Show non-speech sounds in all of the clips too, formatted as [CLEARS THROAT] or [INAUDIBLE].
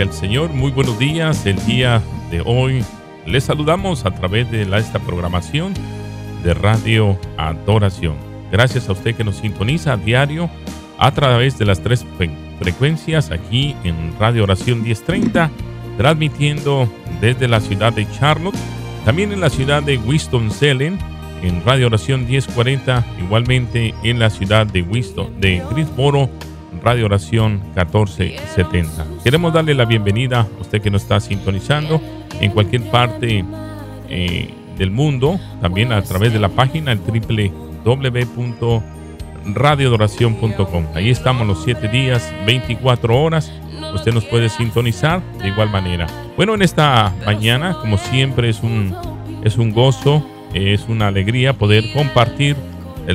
Al Señor, muy buenos días. El día de hoy les saludamos a través de esta programación de Radio Adoración. Gracias a usted que nos sintoniza diario a través de las tres fre- frecuencias aquí en Radio Oración 1030, transmitiendo desde la ciudad de Charlotte, también en la ciudad de Winston-Salem, en Radio Oración 1040, igualmente en la ciudad de Winston, de Greensboro, Radio Oración 1470. Queremos darle la bienvenida a usted que nos está sintonizando en cualquier parte eh, del mundo, también a través de la página www.radiodoración.com. Ahí estamos los 7 días, 24 horas. Usted nos puede sintonizar de igual manera. Bueno, en esta mañana, como siempre, es un, es un gozo, es una alegría poder compartir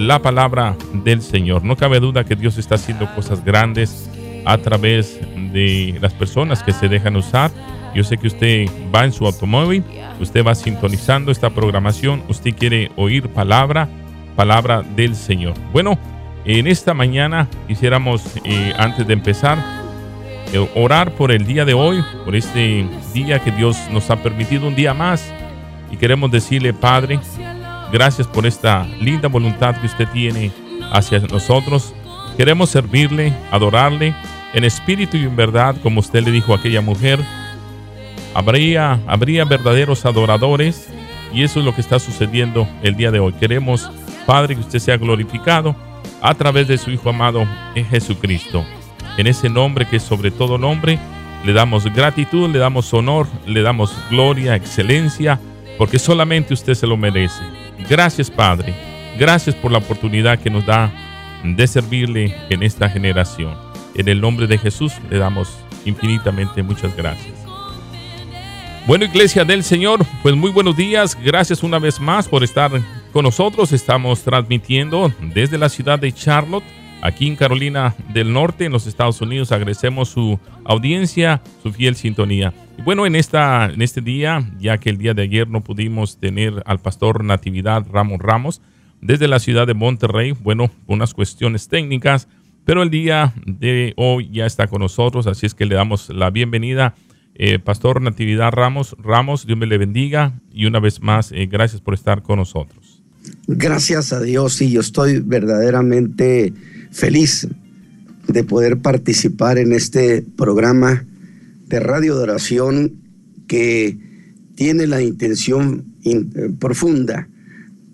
la palabra del Señor. No cabe duda que Dios está haciendo cosas grandes a través de las personas que se dejan usar. Yo sé que usted va en su automóvil, usted va sintonizando esta programación, usted quiere oír palabra, palabra del Señor. Bueno, en esta mañana quisiéramos, eh, antes de empezar, eh, orar por el día de hoy, por este día que Dios nos ha permitido un día más. Y queremos decirle, Padre, gracias por esta linda voluntad que usted tiene hacia nosotros. Queremos servirle, adorarle en espíritu y en verdad, como usted le dijo a aquella mujer. Habría, habría verdaderos adoradores y eso es lo que está sucediendo el día de hoy. Queremos, Padre, que usted sea glorificado a través de su Hijo amado en Jesucristo. En ese nombre que es sobre todo nombre, le damos gratitud, le damos honor, le damos gloria, excelencia, porque solamente usted se lo merece. Gracias, Padre. Gracias por la oportunidad que nos da de servirle en esta generación. En el nombre de Jesús le damos infinitamente muchas gracias. Bueno, Iglesia del Señor, pues muy buenos días. Gracias una vez más por estar con nosotros. Estamos transmitiendo desde la ciudad de Charlotte, aquí en Carolina del Norte, en los Estados Unidos. Agradecemos su audiencia, su fiel sintonía. Bueno, en, esta, en este día, ya que el día de ayer no pudimos tener al pastor Natividad Ramos Ramos desde la ciudad de Monterrey, bueno, unas cuestiones técnicas, pero el día de hoy ya está con nosotros, así es que le damos la bienvenida. Eh, Pastor Natividad Ramos, Ramos, Dios me le bendiga y una vez más, eh, gracias por estar con nosotros. Gracias a Dios y yo estoy verdaderamente feliz de poder participar en este programa de radio de oración que tiene la intención in- eh, profunda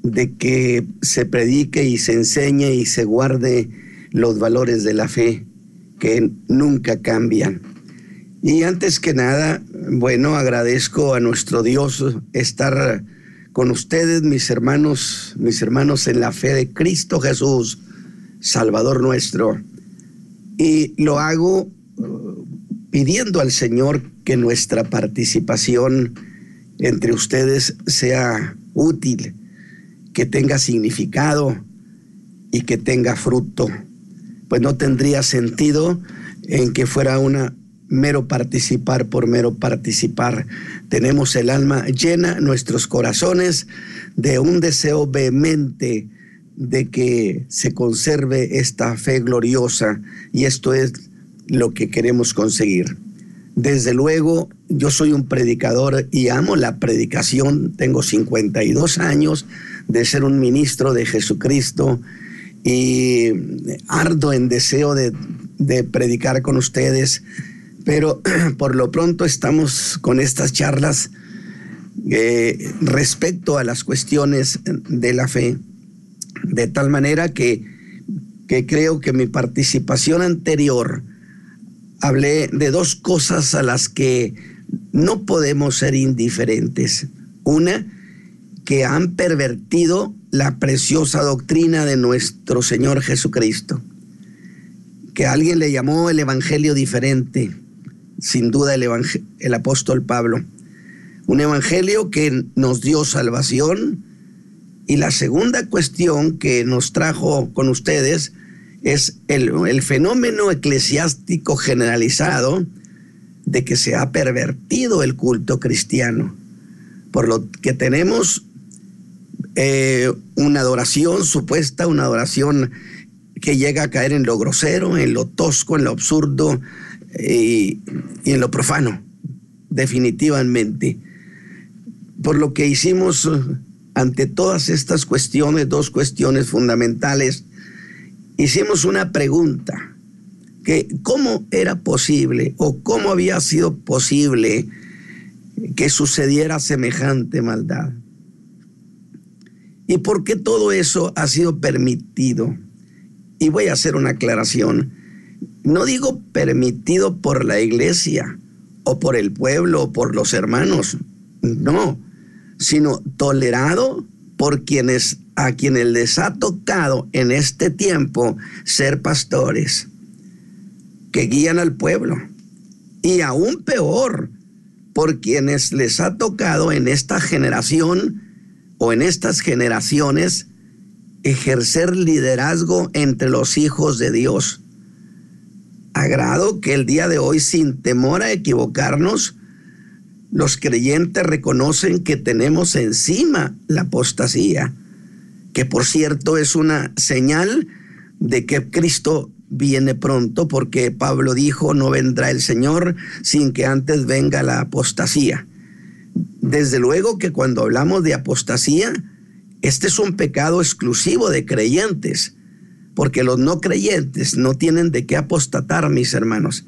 de que se predique y se enseñe y se guarde los valores de la fe que nunca cambian. Y antes que nada, bueno, agradezco a nuestro Dios estar con ustedes, mis hermanos, mis hermanos en la fe de Cristo Jesús, Salvador nuestro. Y lo hago uh, pidiendo al Señor que nuestra participación entre ustedes sea útil, que tenga significado y que tenga fruto. Pues no tendría sentido en que fuera una mero participar por mero participar. Tenemos el alma llena, nuestros corazones, de un deseo vehemente de que se conserve esta fe gloriosa y esto es lo que queremos conseguir. Desde luego, yo soy un predicador y amo la predicación. Tengo 52 años de ser un ministro de Jesucristo y ardo en deseo de, predicar con ustedes pero [CLEARS THROAT] por lo pronto estamos con estas charlas eh, respecto a las cuestiones de la fe, de tal manera que, que creo que mi participación anterior hablé de dos cosas a las que no podemos ser indiferentes. Una, que han pervertido la preciosa doctrina de nuestro Señor Jesucristo, que alguien le llamó el Evangelio diferente sin duda el, el apóstol Pablo. Un evangelio que nos dio salvación. Y la segunda cuestión que nos trajo con ustedes es el, fenómeno eclesiástico generalizado de que se ha pervertido el culto cristiano, por lo que tenemos eh, una adoración supuesta, una adoración que llega a caer en lo grosero, en lo tosco, en lo absurdo, y, en lo profano, definitivamente. Por lo que hicimos eh, ante todas estas cuestiones, dos cuestiones fundamentales, hicimos una pregunta, que cómo era posible o cómo había sido posible que sucediera semejante maldad. ¿Y por qué todo eso ha sido permitido? Y voy a hacer una aclaración no digo permitido por la iglesia o por el pueblo o por los hermanos, no, sino tolerado por quienes a quienes les ha tocado en este tiempo ser pastores que guían al pueblo. Y aún peor por quienes les ha tocado en esta generación o en estas generaciones ejercer liderazgo entre los hijos de Dios. Agrado que el día de hoy, sin temor a equivocarnos, los creyentes reconocen que tenemos encima la apostasía, que por cierto es una señal de que Cristo viene pronto, porque Pablo dijo, no vendrá el Señor sin que antes venga la apostasía. Desde luego que cuando hablamos de apostasía, este es un pecado exclusivo de creyentes porque los no creyentes no tienen de qué apostatar, mis hermanos.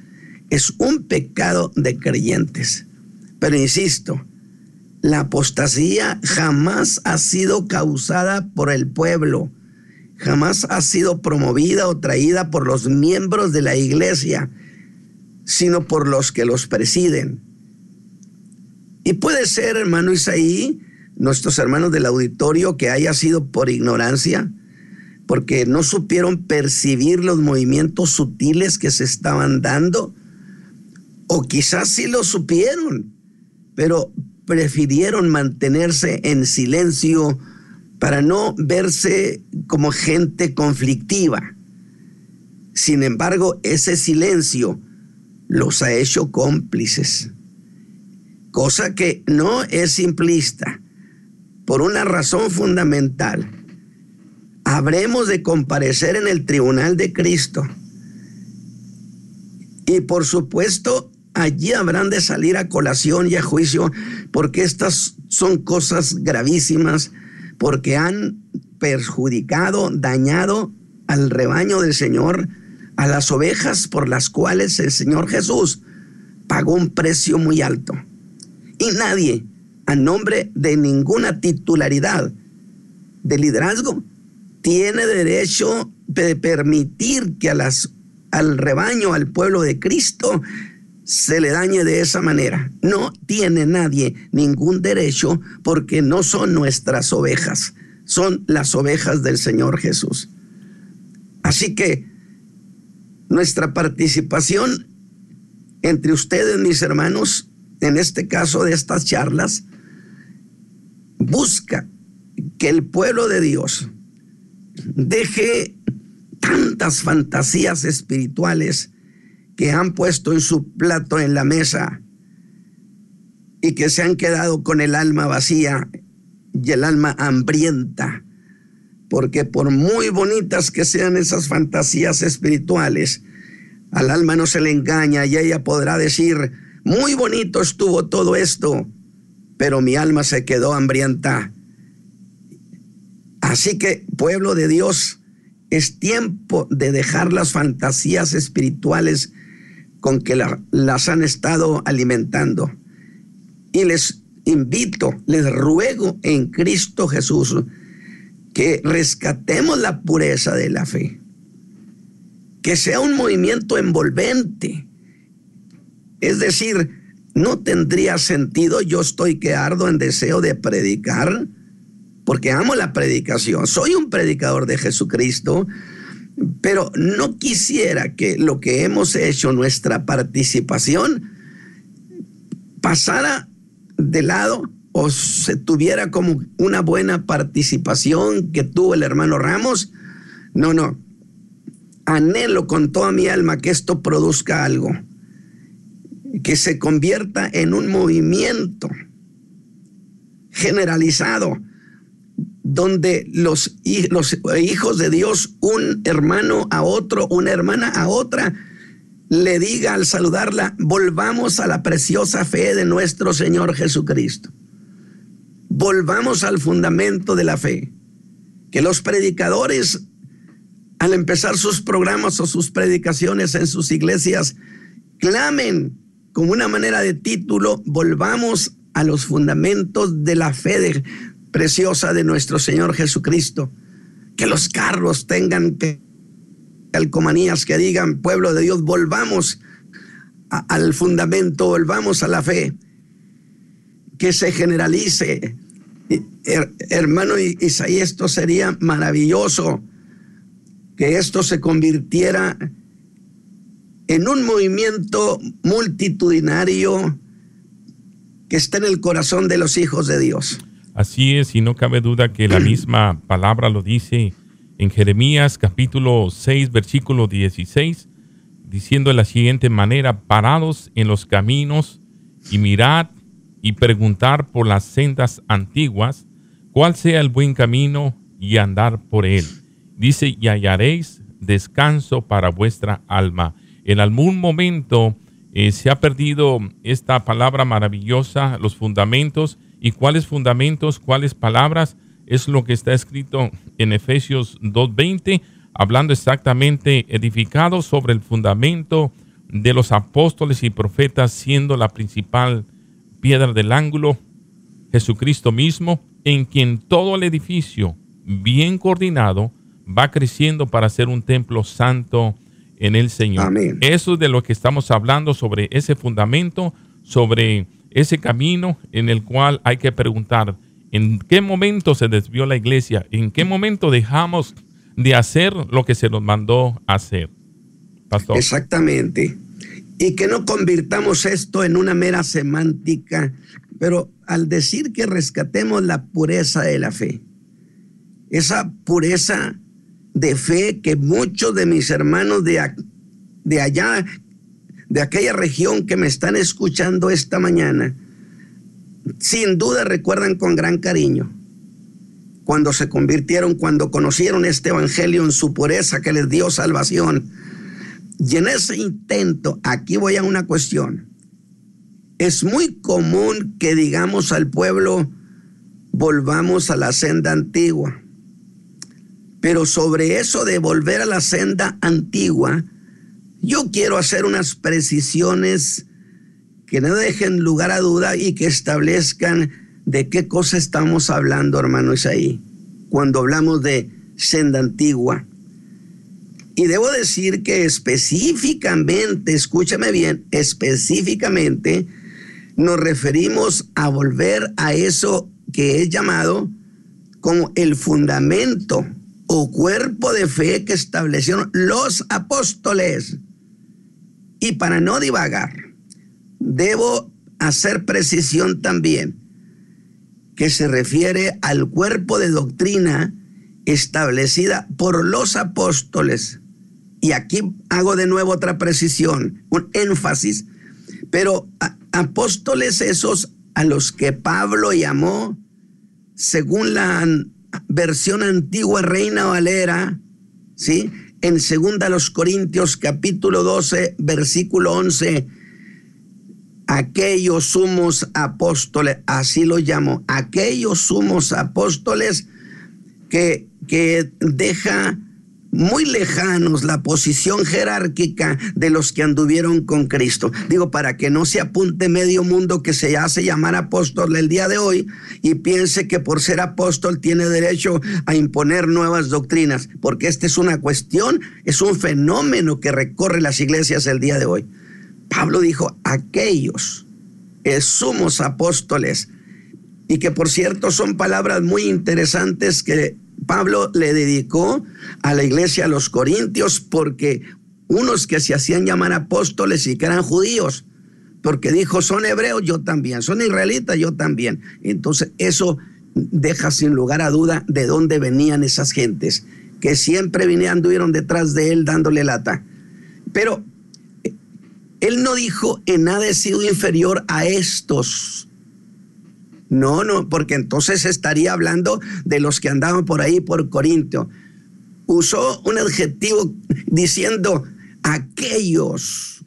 Es un pecado de creyentes. Pero insisto, la apostasía jamás ha sido causada por el pueblo, jamás ha sido promovida o traída por los miembros de la iglesia, sino por los que los presiden. Y puede ser, hermano Isaí, nuestros hermanos del auditorio, que haya sido por ignorancia, porque no supieron percibir los movimientos sutiles que se estaban dando, o quizás sí lo supieron, pero prefirieron mantenerse en silencio para no verse como gente conflictiva. Sin embargo, ese silencio los ha hecho cómplices, cosa que no es simplista, por una razón fundamental habremos de comparecer en el tribunal de Cristo. Y por supuesto, allí habrán de salir a colación y a juicio, porque estas son cosas gravísimas, porque han perjudicado, dañado al rebaño del Señor, a las ovejas por las cuales el Señor Jesús pagó un precio muy alto. Y nadie, a nombre de ninguna titularidad de liderazgo, tiene derecho de permitir que a las, al rebaño, al pueblo de Cristo, se le dañe de esa manera. No tiene nadie ningún derecho porque no son nuestras ovejas, son las ovejas del Señor Jesús. Así que nuestra participación entre ustedes, mis hermanos, en este caso de estas charlas, busca que el pueblo de Dios deje tantas fantasías espirituales que han puesto en su plato en la mesa y que se han quedado con el alma vacía y el alma hambrienta. Porque por muy bonitas que sean esas fantasías espirituales, al alma no se le engaña y ella podrá decir, muy bonito estuvo todo esto, pero mi alma se quedó hambrienta. Así que, pueblo de Dios, es tiempo de dejar las fantasías espirituales con que las han estado alimentando. Y les invito, les ruego en Cristo Jesús que rescatemos la pureza de la fe, que sea un movimiento envolvente. Es decir, no tendría sentido, yo estoy que ardo en deseo de predicar, porque amo la predicación, soy un predicador de Jesucristo, pero no quisiera que lo que hemos hecho, nuestra participación, pasara de lado o se tuviera como una buena participación que tuvo el hermano Ramos. No, no. Anhelo con toda mi alma que esto produzca algo, que se convierta en un movimiento generalizado donde los, hijos de Dios, un hermano a otro, una hermana a otra, le diga al saludarla, volvamos a la preciosa fe de nuestro Señor Jesucristo. Volvamos al fundamento de la fe. Que los predicadores, al empezar sus programas o sus predicaciones en sus iglesias, clamen como una manera de título, volvamos a los fundamentos de la fe de, preciosa de nuestro Señor Jesucristo. Que los carros tengan calcomanías que digan, pueblo de Dios, volvamos al fundamento, volvamos a la fe. Que se generalice. hermano Isaías, esto sería maravilloso. Que esto se convirtiera en un movimiento multitudinario que está en el corazón de los hijos de Dios. Así es, y no cabe duda que la misma [CLEARS THROAT] palabra lo dice en Jeremías capítulo 6, versículo 16, diciendo de la siguiente manera, parados en los caminos y mirad y preguntar por las sendas antiguas, cuál sea el buen camino y andar por él. Dice, y hallaréis descanso para vuestra alma. En algún momento eh, se ha perdido esta palabra maravillosa, los fundamentos, y cuáles fundamentos, cuáles palabras es lo que está escrito en Efesios 2.20, hablando exactamente edificado sobre el fundamento de los apóstoles y profetas, siendo la principal piedra del ángulo Jesucristo mismo, en quien todo el edificio, bien coordinado, va creciendo para ser un templo santo en el Señor. Eso es de lo que estamos hablando sobre ese fundamento, sobre ese camino en el cual hay que preguntar, ¿en qué momento se desvió la iglesia? ¿En qué momento dejamos de hacer lo que se nos mandó hacer? Pastor. Exactamente. Y que no convirtamos esto en una mera semántica, pero al decir que rescatemos la pureza de la fe, esa pureza de fe que muchos de mis hermanos de, de allá de aquella región que me están escuchando esta mañana, sin duda recuerdan con gran cariño cuando se convirtieron, cuando conocieron este evangelio en su pureza que les dio salvación. Y en ese intento, aquí voy a una cuestión. Es muy común que digamos al pueblo, volvamos a la senda antigua. Pero sobre eso de volver a la senda antigua, yo quiero hacer unas precisiones que no dejen lugar a duda y que establezcan de qué cosa estamos hablando, hermano Isaí, cuando hablamos de senda antigua. Y debo decir que específicamente, escúchame bien, específicamente nos referimos a volver a eso que es llamado como el fundamento o cuerpo de fe que establecieron los apóstoles. Y para no divagar, debo hacer precisión también que se refiere al cuerpo de doctrina establecida por los apóstoles. Y aquí hago de nuevo otra precisión, un énfasis. Pero apóstoles esos a los que Pablo llamó, según la versión antigua Reina Valera, ¿sí? En segunda los Corintios capítulo 12, versículo 11, aquellos sumos apóstoles, así lo llamo, aquellos sumos apóstoles que, que deja muy lejanos la posición jerárquica de los que anduvieron con Cristo. Digo, para que no se apunte medio mundo que se hace llamar apóstol el día de hoy y piense que por ser apóstol tiene derecho a imponer nuevas doctrinas, porque esta es una cuestión, es un fenómeno que recorre las iglesias el día de hoy. Pablo dijo, aquellos sumos apóstoles, y que por cierto son palabras muy interesantes que Pablo le dedicó a la iglesia a los corintios porque unos que se hacían llamar apóstoles y que eran judíos, porque dijo, son hebreos, yo también, son israelitas, yo también. Entonces eso deja sin lugar a duda de dónde venían esas gentes, que siempre vinieron, anduvieron detrás de él dándole lata. Pero eh, él no dijo en nada he sido inferior a estos no, no, porque entonces estaría hablando de los que andaban por ahí por Corintio. Usó un adjetivo diciendo aquellos.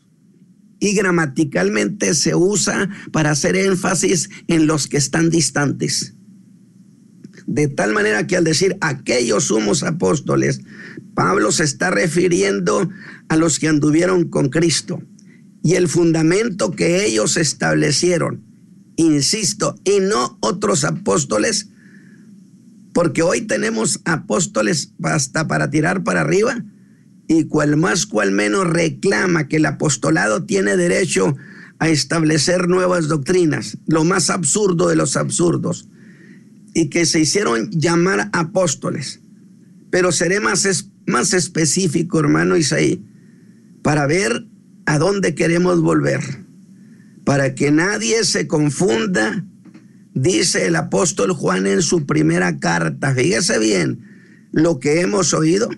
Y gramaticalmente se usa para hacer énfasis en los que están distantes. De tal manera que al decir aquellos sumos apóstoles, Pablo se está refiriendo a los que anduvieron con Cristo y el fundamento que ellos establecieron insisto, y no otros apóstoles, porque hoy tenemos apóstoles hasta para tirar para arriba, y cual más, cual menos reclama que el apostolado tiene derecho a establecer nuevas doctrinas, lo más absurdo de los absurdos, y que se hicieron llamar apóstoles. Pero seré más, más específico, hermano Isaí, para ver a dónde queremos volver para que nadie se confunda, dice el apóstol Juan en su primera carta. Fíjese bien, lo que hemos oído,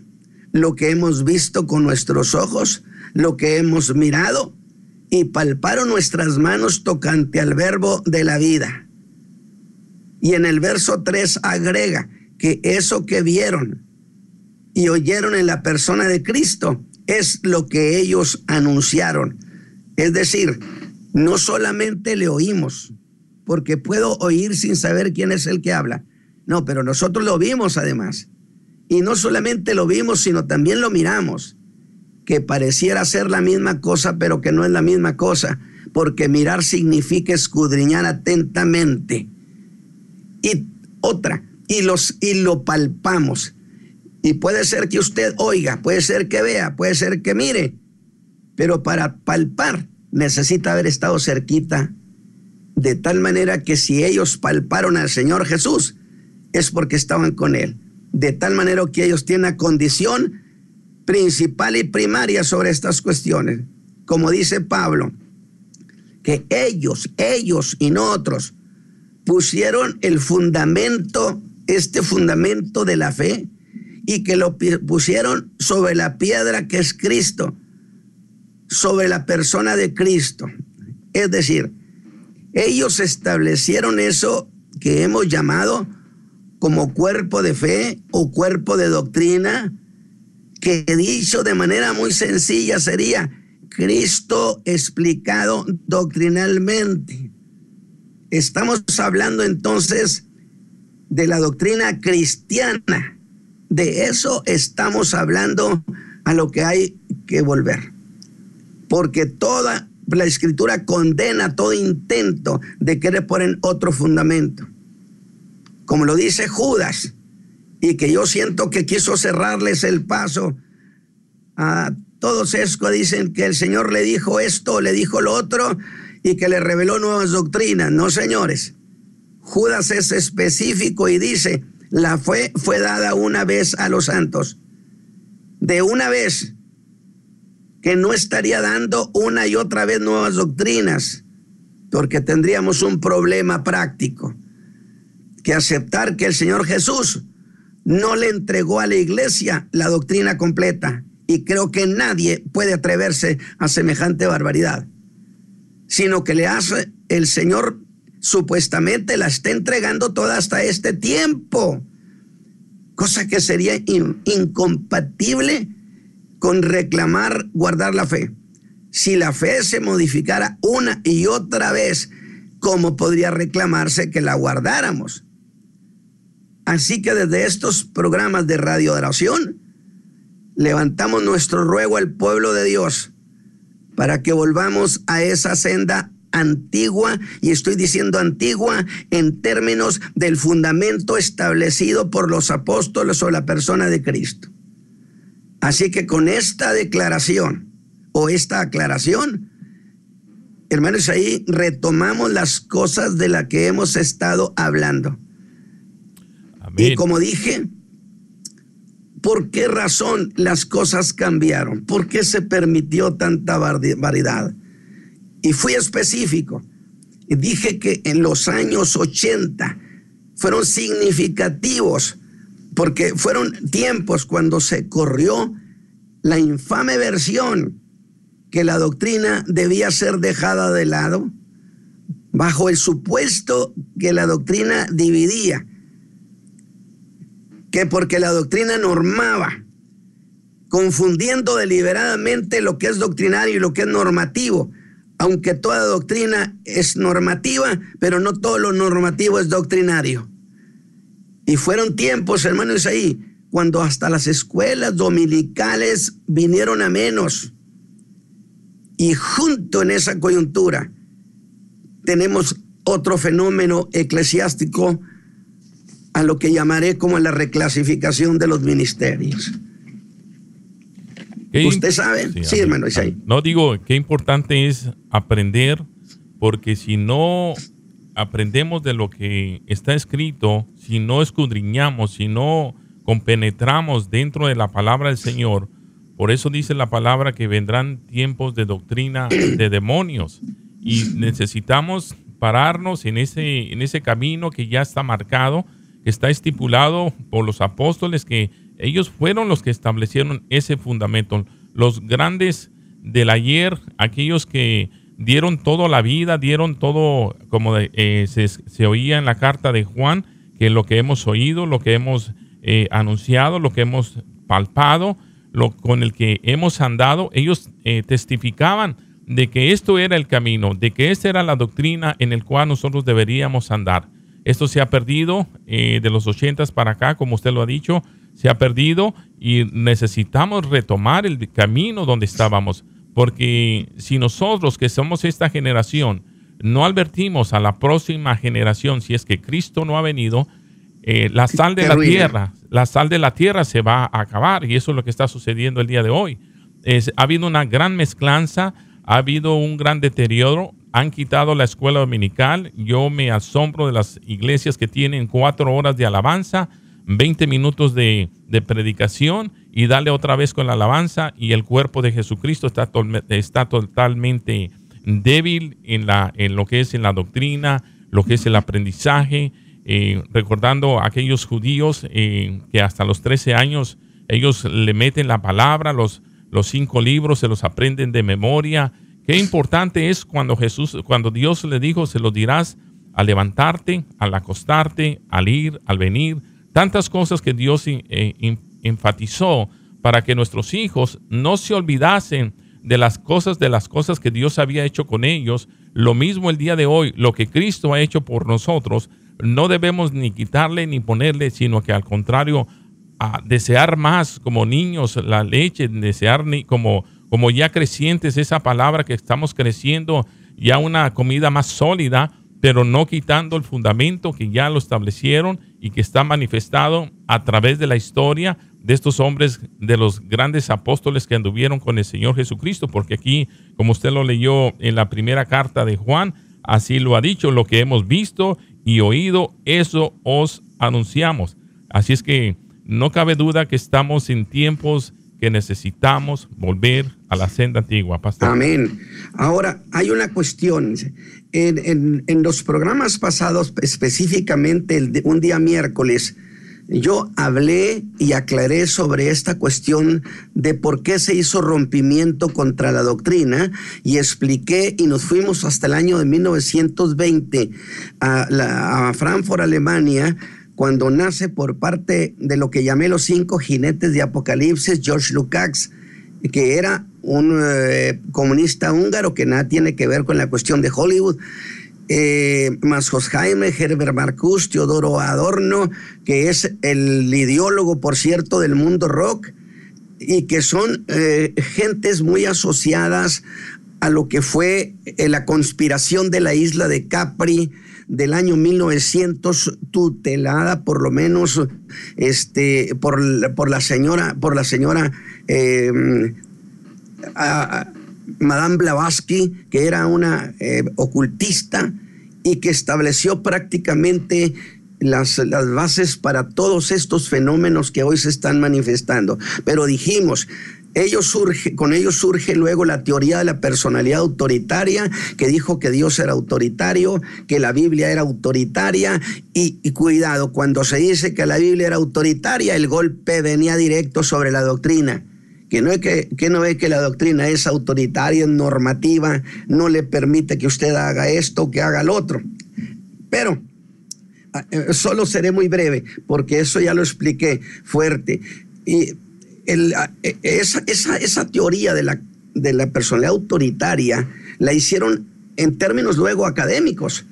lo que hemos visto con nuestros ojos, lo que hemos mirado y palparon nuestras manos tocante al verbo de la vida. Y en el verso 3 agrega que eso que vieron y oyeron en la persona de Cristo es lo que ellos anunciaron. Es decir, no solamente le oímos, porque puedo oír sin saber quién es el que habla. No, pero nosotros lo vimos además. Y no solamente lo vimos, sino también lo miramos, que pareciera ser la misma cosa, pero que no es la misma cosa, porque mirar significa escudriñar atentamente. Y otra, y, los, y lo palpamos. Y puede ser que usted oiga, puede ser que vea, puede ser que mire, pero para palpar necesita haber estado cerquita, de tal manera que si ellos palparon al Señor Jesús, es porque estaban con Él. De tal manera que ellos tienen condición principal y primaria sobre estas cuestiones. Como dice Pablo, que ellos, ellos y no otros, pusieron el fundamento, este fundamento de la fe, y que lo pusieron sobre la piedra que es Cristo sobre la persona de Cristo. Es decir, ellos establecieron eso que hemos llamado como cuerpo de fe o cuerpo de doctrina, que dicho de manera muy sencilla sería Cristo explicado doctrinalmente. Estamos hablando entonces de la doctrina cristiana. De eso estamos hablando a lo que hay que volver porque toda la escritura condena todo intento de querer poner otro fundamento. Como lo dice Judas, y que yo siento que quiso cerrarles el paso a todos esco dicen que el Señor le dijo esto, le dijo lo otro y que le reveló nuevas doctrinas. No, señores. Judas es específico y dice, la fe fue dada una vez a los santos. De una vez que no estaría dando una y otra vez nuevas doctrinas, porque tendríamos un problema práctico, que aceptar que el Señor Jesús no le entregó a la iglesia la doctrina completa. Y creo que nadie puede atreverse a semejante barbaridad, sino que le hace el Señor supuestamente la está entregando toda hasta este tiempo, cosa que sería incompatible con reclamar guardar la fe. Si la fe se modificara una y otra vez, ¿cómo podría reclamarse que la guardáramos? Así que desde estos programas de radio oración, levantamos nuestro ruego al pueblo de Dios para que volvamos a esa senda antigua, y estoy diciendo antigua en términos del fundamento establecido por los apóstoles o la persona de Cristo. Así que con esta declaración o esta aclaración, hermanos, ahí retomamos las cosas de las que hemos estado hablando. Y como dije, ¿por qué razón las cosas cambiaron? ¿Por qué se permitió tanta variedad? Y fui específico. Y dije que en los años 80 fueron significativos porque fueron tiempos cuando se corrió la infame versión que la doctrina debía ser dejada de lado bajo el supuesto que la doctrina dividía que porque la doctrina normaba, confundiendo deliberadamente lo que es doctrinario y lo que es normativo, aunque toda doctrina es normativa, pero no todo lo normativo es doctrinario. Y fueron tiempos, hermanos, ahí, cuando hasta las escuelas dominicales vinieron a menos. Y junto en esa coyuntura tenemos otro fenómeno eclesiástico a lo que llamaré como la reclasificación de los ministerios. ¿Usted sabe? Sí, hermano, No digo, qué importante es aprender, porque si no aprendemos de lo que está escrito, si no escudriñamos, si no compenetramos dentro de la palabra del Señor, por eso dice la palabra que vendrán tiempos de doctrina de [CLEARS THROAT] demonios y necesitamos pararnos en ese, en ese camino que ya está marcado está estipulado por los apóstoles que ellos fueron los que establecieron ese fundamento. Los grandes del ayer, aquellos que dieron toda la vida, dieron todo, como eh, se, oía en la carta de Juan, que lo que hemos oído, lo que hemos eh, anunciado, lo que hemos palpado, lo con el que hemos andado, ellos eh, testificaban de que esto era el camino, de que esta era la doctrina en el cual nosotros deberíamos andar. Esto se ha perdido eh, de los 80 para acá, como usted lo ha dicho, se ha perdido y necesitamos retomar el camino donde estábamos. Porque si nosotros que somos esta generación no advertimos a la próxima generación, si es que Cristo no ha venido, eh, la sal de la tierra, la sal de la tierra se va a acabar y eso es lo que está sucediendo el día de hoy. ha habido una gran mezclanza, ha habido un gran deterioro, han quitado la escuela dominical. Yo me asombro de las iglesias que tienen cuatro horas de alabanza, 20 minutos de, predicación y dale otra vez con la alabanza y el cuerpo de Jesucristo está, está totalmente débil en, la, en lo que es en la doctrina, lo que es el aprendizaje, eh, recordando a aquellos judíos eh, que hasta los 13 años ellos le meten la palabra, los, los cinco libros se los aprenden de memoria, Qué importante es cuando Jesús, cuando Dios le dijo, se lo dirás al levantarte, al acostarte, al ir, al venir. Tantas cosas que Dios eh, enfatizó para que nuestros hijos no se olvidasen de las cosas, de las cosas que Dios había hecho con ellos. Lo mismo el día de hoy, lo que Cristo ha hecho por nosotros, no debemos ni quitarle ni ponerle, sino que al contrario, a desear más como niños la leche, desear ni como como ya crecientes, esa palabra que estamos creciendo, ya una comida más sólida, pero no quitando el fundamento que ya lo establecieron y que está manifestado a través de la historia de estos hombres, de los grandes apóstoles que anduvieron con el Señor Jesucristo, porque aquí, como usted lo leyó en la primera carta de Juan, así lo ha dicho, lo que hemos visto y oído, eso os anunciamos. Así es que no cabe duda que estamos en tiempos que necesitamos volver a la senda antigua, pastor. Amén. Ahora, hay una cuestión. En, en los programas pasados, específicamente el de un día miércoles, yo hablé y aclaré sobre esta cuestión de por qué se hizo rompimiento contra la doctrina y expliqué y nos fuimos hasta el año de 1920 a, Frankfurt, Alemania, cuando nace por parte de lo que llamé los cinco jinetes de Apocalipsis, George Lukács, que era un eh, comunista húngaro que nada tiene que ver con la cuestión de Hollywood eh, Jaime, Herbert Marcus, Teodoro Adorno, que es el ideólogo, por cierto, del mundo rock, y que son eh, gentes muy asociadas a lo que fue eh, la conspiración de la isla de Capri del año 1900, tutelada por lo menos este, por, por la señora, por la señora eh, Madame Blavatsky, que era una eh, ocultista y que estableció prácticamente las, las, bases para todos estos fenómenos que hoy se están manifestando. Pero dijimos, ellos surge, con ellos surge luego la teoría de la personalidad autoritaria, que dijo que Dios era autoritario, que la Biblia era autoritaria, y, y cuidado, cuando se dice que la Biblia era autoritaria, el golpe venía directo sobre la doctrina que no, es que, que no ve que la doctrina es autoritaria, normativa, no le permite que usted haga esto, que haga lo otro. Pero ah, eh, solo seré muy breve, porque eso ya lo expliqué fuerte. Y ah, e, esa, esa, esa, teoría de la, de la personalidad autoritaria la hicieron en términos luego académicos.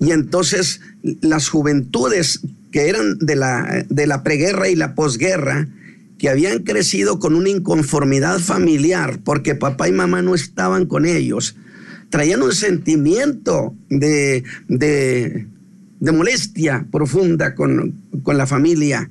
Y entonces las juventudes que eran de la, de la preguerra y la posguerra, que habían crecido con una inconformidad familiar porque papá y mamá no estaban con ellos, traían un sentimiento de, de, molestia profunda con, con, la familia.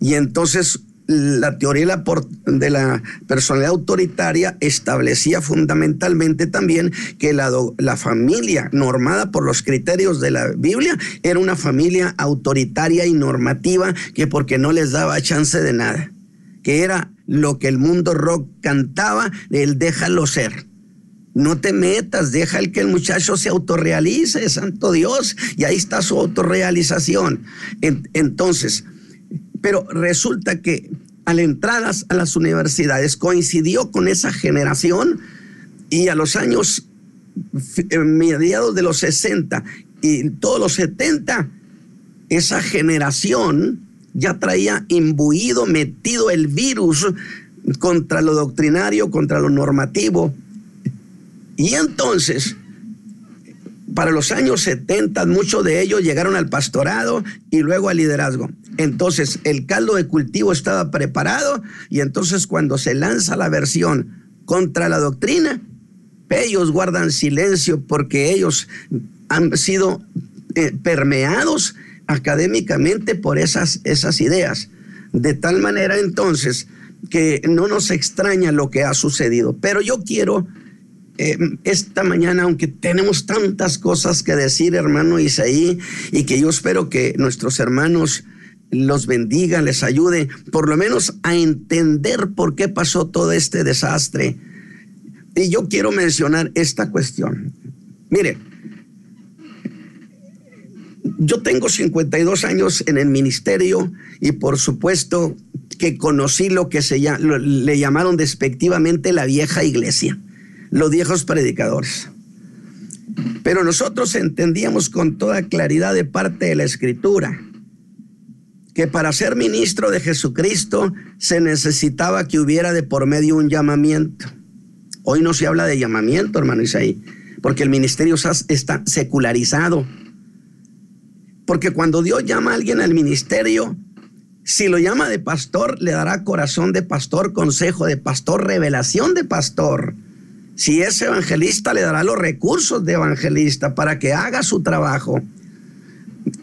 Y entonces la teoría de la personalidad autoritaria establecía fundamentalmente también que la, la, familia normada por los criterios de la Biblia era una familia autoritaria y normativa que porque no les daba chance de nada que era lo que el mundo rock cantaba, el déjalo ser. No te metas, deja el que el muchacho se autorrealice, santo Dios, y ahí está su autorrealización. entonces, pero resulta que al entrar a las universidades coincidió con esa generación y a los años eh, mediados de los 60 y todos los 70, esa generación ya traía imbuido, metido el virus contra lo doctrinario, contra lo normativo. Y entonces, para los años 70, muchos de ellos llegaron al pastorado y luego al liderazgo. Entonces, el caldo de cultivo estaba preparado y entonces cuando se lanza la versión contra la doctrina, ellos guardan silencio porque ellos han sido eh, permeados académicamente por esas, esas ideas. De tal manera entonces que no nos extraña lo que ha sucedido. Pero yo quiero eh, esta mañana, aunque tenemos tantas cosas que decir, hermano Isaí, y que yo espero que nuestros hermanos los bendiga, les ayude, por lo menos a entender por qué pasó todo este desastre. Y yo quiero mencionar esta cuestión. Mire, yo tengo 52 años en el ministerio y por supuesto que conocí lo que se le llamaron despectivamente la vieja iglesia, los viejos predicadores. Pero nosotros entendíamos con toda claridad de parte de la escritura que para ser ministro de Jesucristo se necesitaba que hubiera de por medio un llamamiento. Hoy no se habla de llamamiento, hermano Isaí, porque el ministerio está secularizado porque cuando Dios llama a alguien al ministerio, si lo llama de pastor, le dará corazón de pastor, consejo de pastor, revelación de pastor. Si es evangelista, le dará los recursos de evangelista para que haga su trabajo.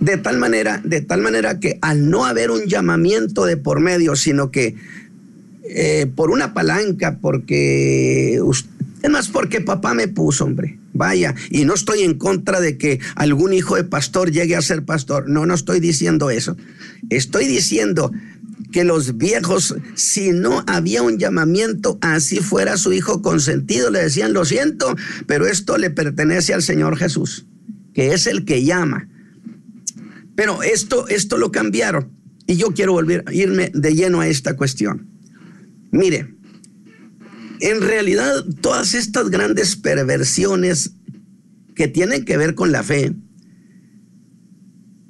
De tal manera, de tal manera que al no haber un llamamiento de por medio, sino que eh, por una palanca, porque es más porque papá me puso, hombre. Vaya, y no estoy en contra de que algún hijo de pastor llegue a ser pastor. No, no estoy diciendo eso. Estoy diciendo que los viejos, si no había un llamamiento, así fuera su hijo consentido, le decían, lo siento, pero esto le pertenece al Señor Jesús, que es el que llama. Pero esto, esto lo cambiaron. Y yo quiero volver irme de lleno a esta cuestión. Mire, en realidad todas estas grandes perversiones que tienen que ver con la fe,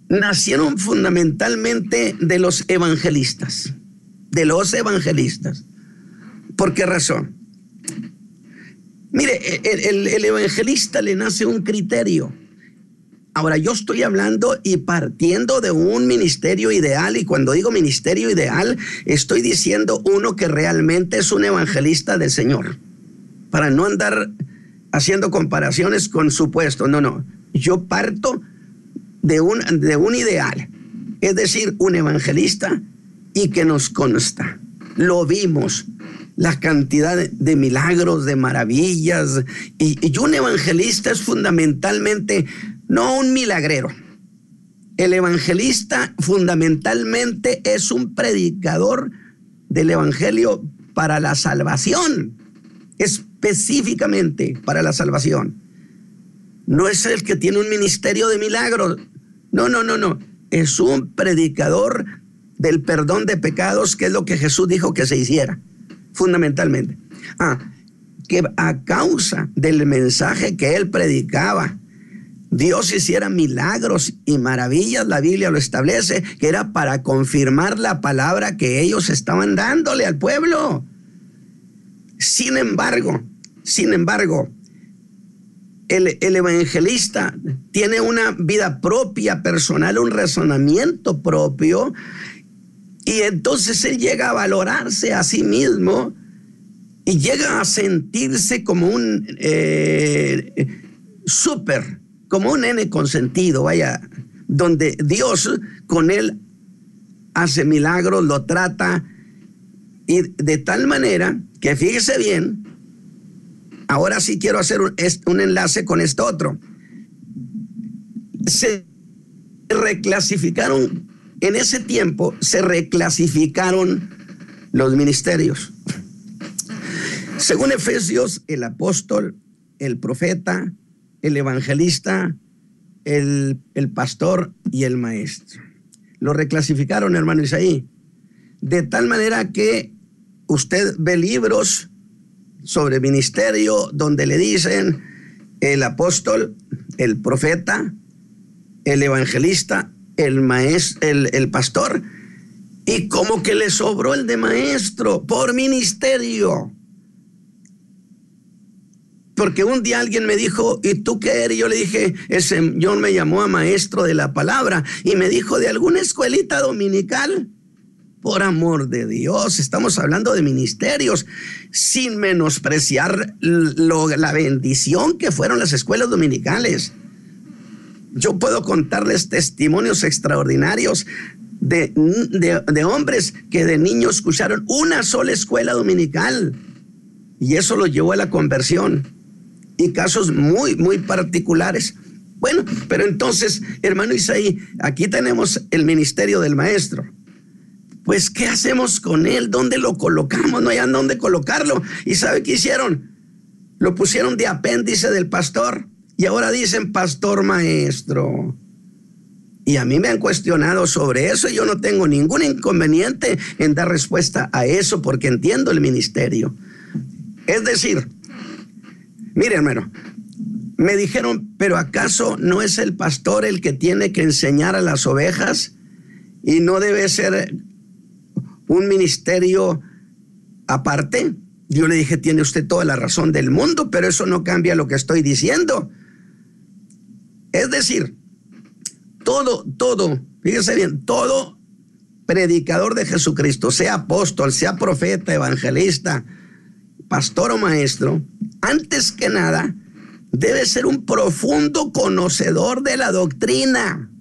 nacieron fundamentalmente de los evangelistas, de los evangelistas. ¿Por qué razón? Mire, el, el, evangelista le nace un criterio. Ahora, yo estoy hablando y partiendo de un ministerio ideal, y cuando digo ministerio ideal, estoy diciendo uno que realmente es un evangelista del Señor, para no andar haciendo comparaciones con supuestos. No, no, yo parto de un, de un ideal, es decir, un evangelista y que nos consta. Lo vimos, la cantidad de, milagros, de maravillas, y, y un evangelista es fundamentalmente no un milagrero. El evangelista fundamentalmente es un predicador del evangelio para la salvación, específicamente para la salvación. No es el que tiene un ministerio de milagros, no, no, no, no. Es un predicador del perdón de pecados, que es lo que Jesús dijo que se hiciera, fundamentalmente. Ah, que a causa del mensaje que él predicaba, Dios hiciera milagros y maravillas, la Biblia lo establece, que era para confirmar la palabra que ellos estaban dándole al pueblo. Sin embargo, sin embargo, el, evangelista tiene una vida propia, personal, un razonamiento propio, y entonces él llega a valorarse a sí mismo y llega a sentirse como un eh, súper, como un nene consentido, vaya, donde Dios con él hace milagros, lo trata, y de tal manera que fíjese bien, Ahora sí quiero hacer un, enlace con esto otro. Se reclasificaron, en ese tiempo se reclasificaron los ministerios. Según Efesios, el apóstol, el profeta, el evangelista, el, el, pastor y el maestro. Lo reclasificaron, hermano Isaí. De tal manera que usted ve libros sobre ministerio donde le dicen el apóstol, el profeta, el evangelista, el maestro, el, el pastor, y como que le sobró el de maestro por ministerio. Porque un día alguien me dijo, ¿y tú qué eres? Yo le dije, el Señor me llamó a maestro de la palabra y me dijo, ¿de alguna escuelita dominical? Por amor de Dios, estamos hablando de ministerios, sin menospreciar la bendición que fueron las escuelas dominicales. Yo puedo contarles testimonios extraordinarios de, de, hombres que de niños escucharon una sola escuela dominical y eso lo llevó a la conversión y casos muy, muy particulares. Bueno, pero entonces, hermano Isaí, aquí tenemos el ministerio del maestro pues ¿qué hacemos con él? ¿Dónde lo colocamos? No hay dónde colocarlo. ¿Y sabe qué hicieron? Lo pusieron de apéndice del pastor y ahora dicen pastor maestro. Y a mí me han cuestionado sobre eso y yo no tengo ningún inconveniente en dar respuesta a eso porque entiendo el ministerio. Es decir, mire hermano, me dijeron, pero ¿acaso no es el pastor el que tiene que enseñar a las ovejas? Y no debe ser un ministerio aparte. Yo le dije, tiene usted toda la razón del mundo, pero eso no cambia lo que estoy diciendo. Es decir, todo, todo, fíjese bien, todo predicador de Jesucristo, sea apóstol, sea profeta, evangelista, pastor o maestro, antes que nada, debe ser un profundo conocedor de la doctrina.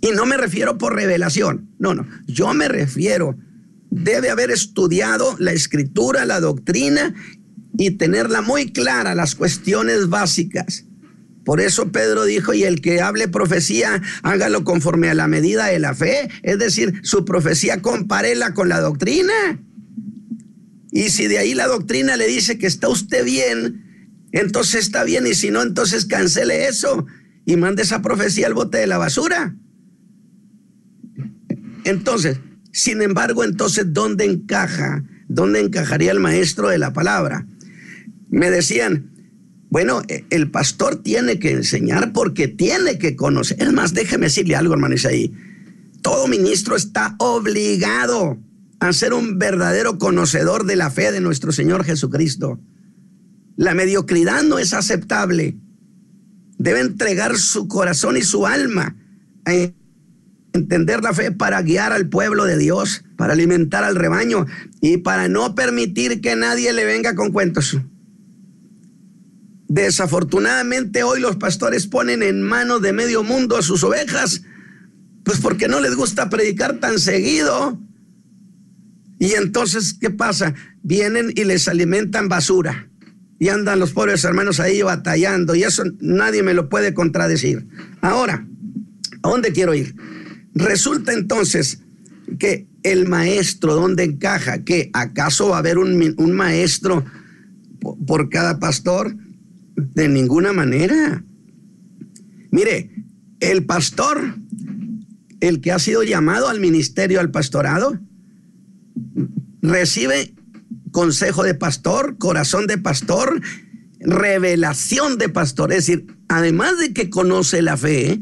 Y no me refiero por revelación, no, no, yo me refiero, debe haber estudiado la escritura, la doctrina y tenerla muy clara, las cuestiones básicas. Por eso Pedro dijo, y el que hable profecía, hágalo conforme a la medida de la fe. Es decir, su profecía compárela con la doctrina. Y si de ahí la doctrina le dice que está usted bien, entonces está bien. Y si no, entonces cancele eso y mande esa profecía al bote de la basura. Entonces, sin embargo, entonces, ¿dónde encaja? ¿Dónde encajaría el maestro de la palabra? Me decían, bueno, e, el pastor tiene que enseñar porque tiene que conocer. Es más, déjeme decirle algo, hermano Isaí. Todo ministro está obligado a ser un verdadero conocedor de la fe de nuestro Señor Jesucristo. La mediocridad no es aceptable. Debe entregar su corazón y su alma a entender la fe para guiar al pueblo de Dios, para alimentar al rebaño y para no permitir que nadie le venga con cuentos. Desafortunadamente hoy los pastores ponen en manos de medio mundo a sus ovejas, pues porque no les gusta predicar tan seguido. Y entonces, ¿qué pasa? Vienen y les alimentan basura. Y andan los pobres hermanos ahí batallando. Y eso nadie me lo puede contradecir. Ahora, ¿a dónde quiero ir? Resulta entonces que el maestro, ¿dónde encaja? ¿Que acaso va a haber un, un maestro por cada pastor? De ninguna manera. Mire, el pastor, el que ha sido llamado al ministerio, al pastorado, recibe consejo de pastor, corazón de pastor, revelación de pastor. Es decir, además de que conoce la fe,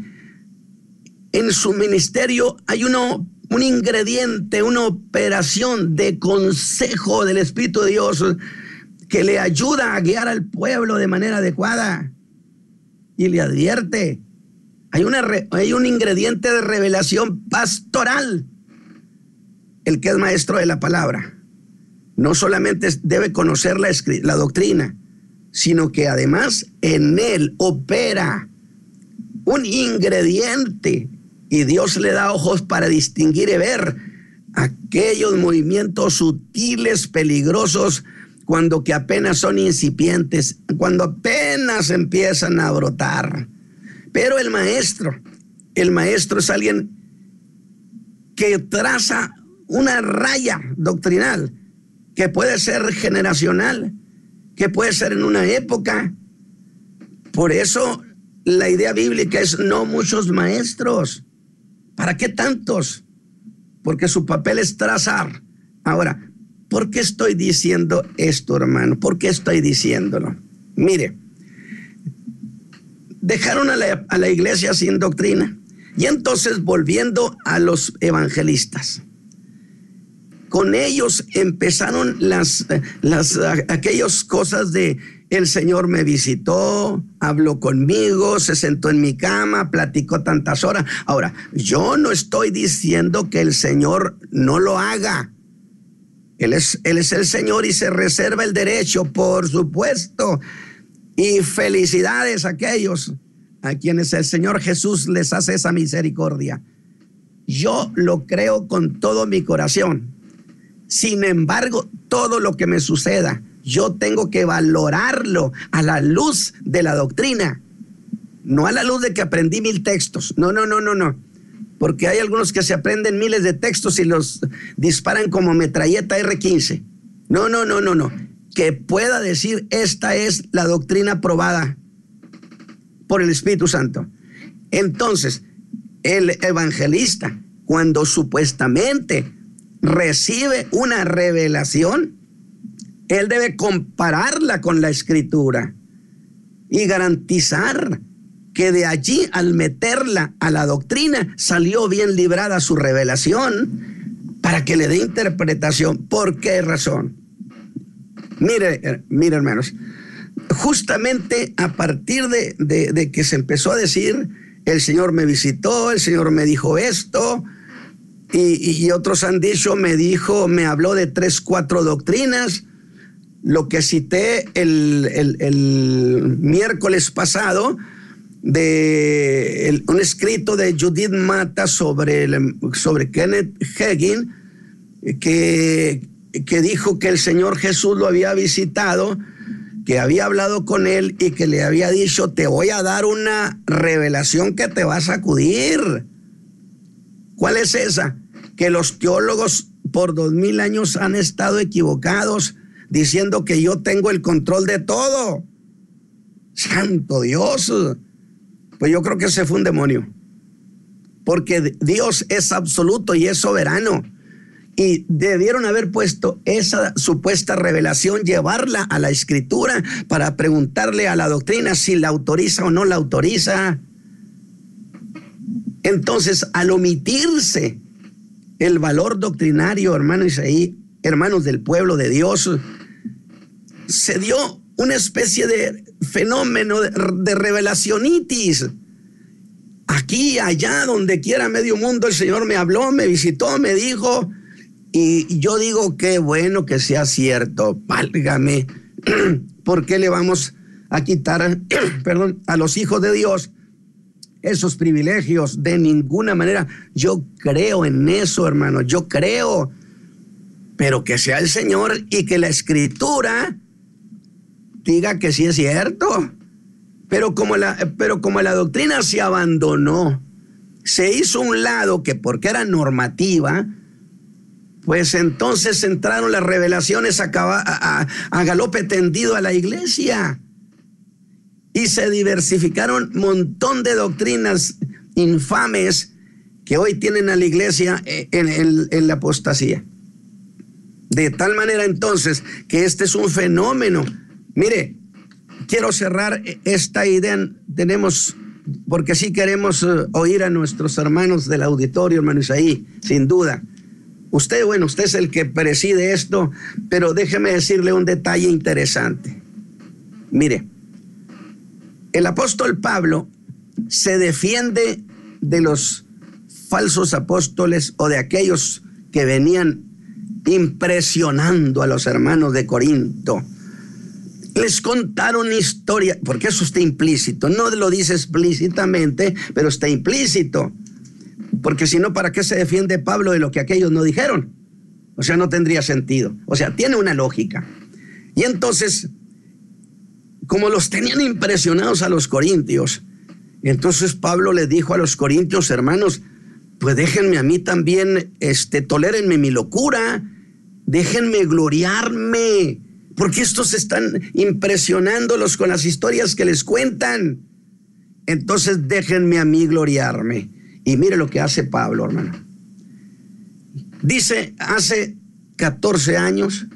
en su ministerio hay uno, un ingrediente, una operación de consejo del Espíritu de Dios que le ayuda a guiar al pueblo de manera adecuada y le advierte. Hay, una, hay un ingrediente de revelación pastoral, el que es maestro de la palabra. No solamente debe conocer la, la doctrina, sino que además en él opera un ingrediente y Dios le da ojos para distinguir y ver aquellos movimientos sutiles, peligrosos, cuando que apenas son incipientes, cuando apenas empiezan a brotar. Pero el maestro, el maestro es alguien que traza una raya doctrinal que puede ser generacional, que puede ser en una época. Por eso la idea bíblica es no muchos maestros. ¿Para qué tantos? Porque su papel es trazar. Ahora, ¿Por qué estoy diciendo esto, hermano? ¿Por qué estoy diciéndolo? Mire, dejaron a la, iglesia sin doctrina y entonces volviendo a los evangelistas. Con ellos empezaron las, las aquellas cosas de el Señor me visitó, habló conmigo, se sentó en mi cama, platicó tantas horas. Ahora, yo no estoy diciendo que el Señor no lo haga. Él es, él es el Señor y se reserva el derecho, por supuesto. Y felicidades a aquellos a quienes el Señor Jesús les hace esa misericordia. Yo lo creo con todo mi corazón. Sin embargo, todo lo que me suceda, yo tengo que valorarlo a la luz de la doctrina, no a la luz de que aprendí mil textos. No, no, no, no, no porque hay algunos que se aprenden miles de textos y los disparan como metralleta R15. No, no, no, no, no. Que pueda decir, esta es la doctrina probada por el Espíritu Santo. Entonces, el evangelista, cuando supuestamente recibe una revelación, él debe compararla con la escritura y garantizar que de allí al meterla a la doctrina salió bien librada su revelación para que le dé interpretación. ¿Por qué razón? Mire, mire hermanos, justamente a partir de, que se empezó a decir, el Señor me visitó, el Señor me dijo esto, y, otros han dicho, me dijo, me habló de tres, cuatro doctrinas. Lo que cité el, el miércoles pasado, de un escrito de Judith Mata sobre, sobre Kenneth Hagin, que, que dijo que el Señor Jesús lo había visitado, que había hablado con él y que le había dicho, te voy a dar una revelación que te va a sacudir. ¿Cuál es esa? Que los teólogos por dos mil años han estado equivocados diciendo que yo tengo el control de todo. Santo Dios. Pues yo creo que ese fue un demonio. Porque Dios es absoluto y es soberano. Y debieron haber puesto esa supuesta revelación, llevarla a la escritura para preguntarle a la doctrina si la autoriza o no la autoriza. Entonces, al omitirse el valor doctrinario, hermanos ahí, hermanos del pueblo de Dios, se dio una especie de fenómeno de, revelacionitis. Aquí, allá, donde quiera, medio mundo, el Señor me habló, me visitó, me dijo, y yo digo, qué bueno que sea cierto, válgame, [CLEARS THROAT] ¿por qué le vamos a quitar, [CLEARS THROAT] perdón, a los hijos de Dios esos privilegios? De ninguna manera. Yo creo en eso, hermano, yo creo, pero que sea el Señor y que la escritura diga que sí es cierto. Pero como la, pero como la doctrina se abandonó, se hizo un lado que porque era normativa, pues entonces entraron las revelaciones a, a, a, galope tendido a la iglesia. Y se diversificaron montón de doctrinas infames que hoy tienen a la iglesia en, en la apostasía. De tal manera entonces que este es un fenómeno Mire, quiero cerrar esta idea. Tenemos, porque sí queremos eh, oír a nuestros hermanos del auditorio, hermanos, ahí, sin duda. Usted, bueno, usted es el que preside esto, pero déjeme decirle un detalle interesante. Mire, el apóstol Pablo se defiende de los falsos apóstoles o de aquellos que venían impresionando a los hermanos de Corinto les contaron historia, porque eso está implícito, no lo dice explícitamente, pero está implícito. Porque si no, ¿para qué se defiende Pablo de lo que aquellos no dijeron? O sea, no tendría sentido. O sea, tiene una lógica. Y entonces, como los tenían impresionados a los corintios, entonces Pablo le dijo a los corintios, hermanos, pues déjenme a mí también, este, tolérenme mi locura, déjenme gloriarme porque estos están impresionándolos con las historias que les cuentan. Entonces déjenme a mí gloriarme. Y mire lo que hace Pablo, hermano. Dice, hace 14 años,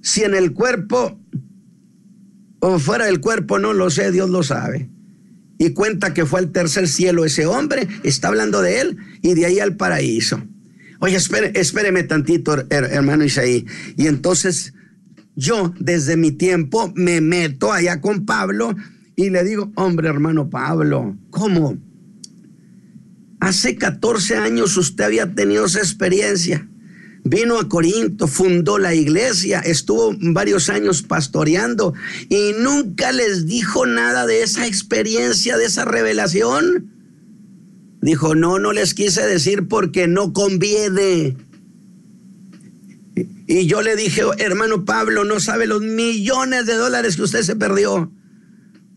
si en el cuerpo o fuera del cuerpo, no lo sé, Dios lo sabe. Y cuenta que fue al tercer cielo ese hombre, está hablando de él, y de ahí al paraíso. Oye, espere, espéreme tantito, hermano Isaí. Y entonces yo, desde mi tiempo, me meto allá con Pablo y le digo, hombre, hermano Pablo, ¿cómo? Hace 14 años usted había tenido esa experiencia. Vino a Corinto, fundó la iglesia, estuvo varios años pastoreando y nunca les dijo nada de esa experiencia, de esa revelación. Dijo, no, no les quise decir porque no conviene. Y yo le dije, hermano Pablo, no sabe los millones de dólares que usted se perdió.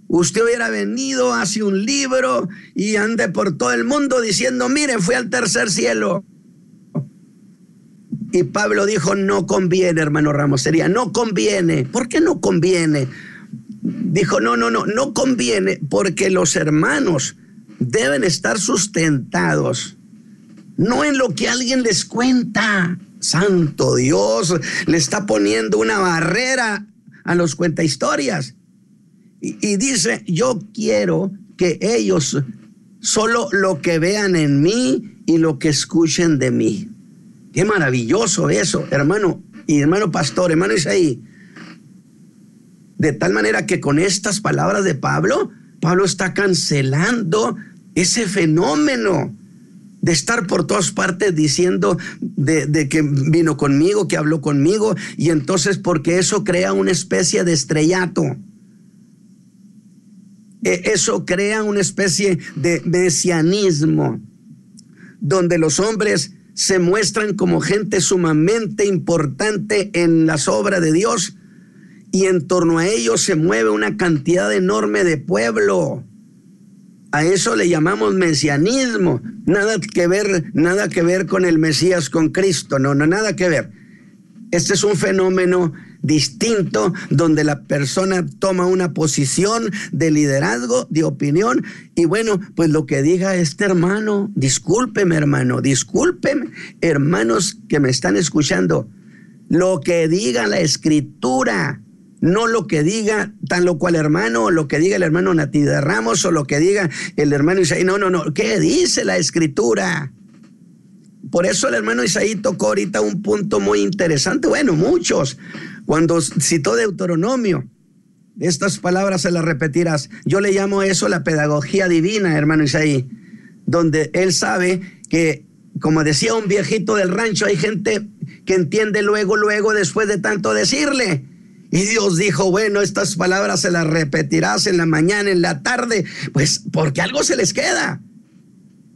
Usted hubiera venido, hace un libro y ande por todo el mundo diciendo, mire, fui al tercer cielo. Y Pablo dijo, no conviene, hermano Ramos, sería, no conviene. ¿Por qué no conviene? Dijo, no, no, no, no conviene porque los hermanos deben estar sustentados, no en lo que alguien les cuenta. Santo Dios, le está poniendo una barrera a los cuenta historias. Y, y dice, yo quiero que ellos solo lo que vean en mí y lo que escuchen de mí. Qué maravilloso eso, hermano y hermano pastor, hermano Isaí. De tal manera que con estas palabras de Pablo, Pablo está cancelando ese fenómeno de estar por todas partes diciendo de, que vino conmigo, que habló conmigo, y entonces porque eso crea una especie de estrellato. eh, eso crea una especie de mesianismo, donde los hombres se muestran como gente sumamente importante en las obras de Dios y en torno a ellos se mueve una cantidad enorme de pueblo. A eso le llamamos mesianismo. Nada que ver, nada que ver con el Mesías, con Cristo. No, no, nada que ver. Este es un fenómeno distinto donde la persona toma una posición de liderazgo, de opinión y bueno, pues lo que diga este hermano, discúlpeme hermano, discúlpeme hermanos que me están escuchando, lo que diga la escritura, no lo que diga tan lo cual hermano, o lo que diga el hermano Nati de Ramos, o lo que diga el hermano Isaí. No, no, no. ¿Qué dice la escritura? Por eso el hermano Isaí tocó ahorita un punto muy interesante. Bueno, muchos. Cuando citó Deuteronomio, estas palabras se las repetirás. Yo le llamo eso la pedagogía divina, hermano Isaí, donde él sabe que, como decía un viejito del rancho, hay gente que entiende luego, luego, después de tanto decirle. Y Dios dijo, bueno, estas palabras se las repetirás en la mañana, en la tarde, pues porque algo se les queda.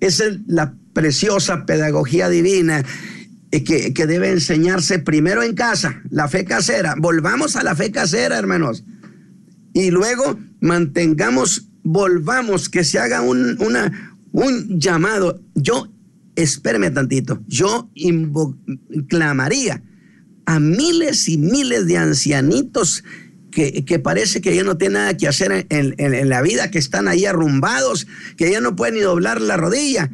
Esa es la preciosa pedagogía divina que, que debe enseñarse primero en casa, la fe casera. Volvamos a la fe casera, hermanos. Y luego mantengamos, volvamos, que se haga un, un llamado. Yo, espérame tantito, yo clamaría a miles y miles de ancianitos que, parece que ya no tienen nada que hacer en, la vida, que están ahí arrumbados, que ya no pueden ni doblar la rodilla.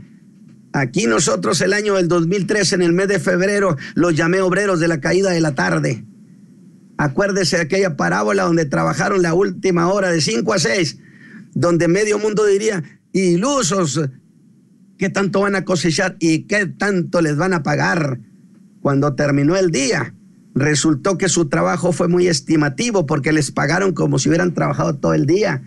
Aquí nosotros el año del 2003, en el mes de febrero, los llamé obreros de la caída de la tarde. Acuérdese de aquella parábola donde trabajaron la última hora de 5 a 6, donde medio mundo diría, ilusos, ¿qué tanto van a cosechar y qué tanto les van a pagar cuando terminó el día? Resultó que su trabajo fue muy estimativo porque les pagaron como si hubieran trabajado todo el día.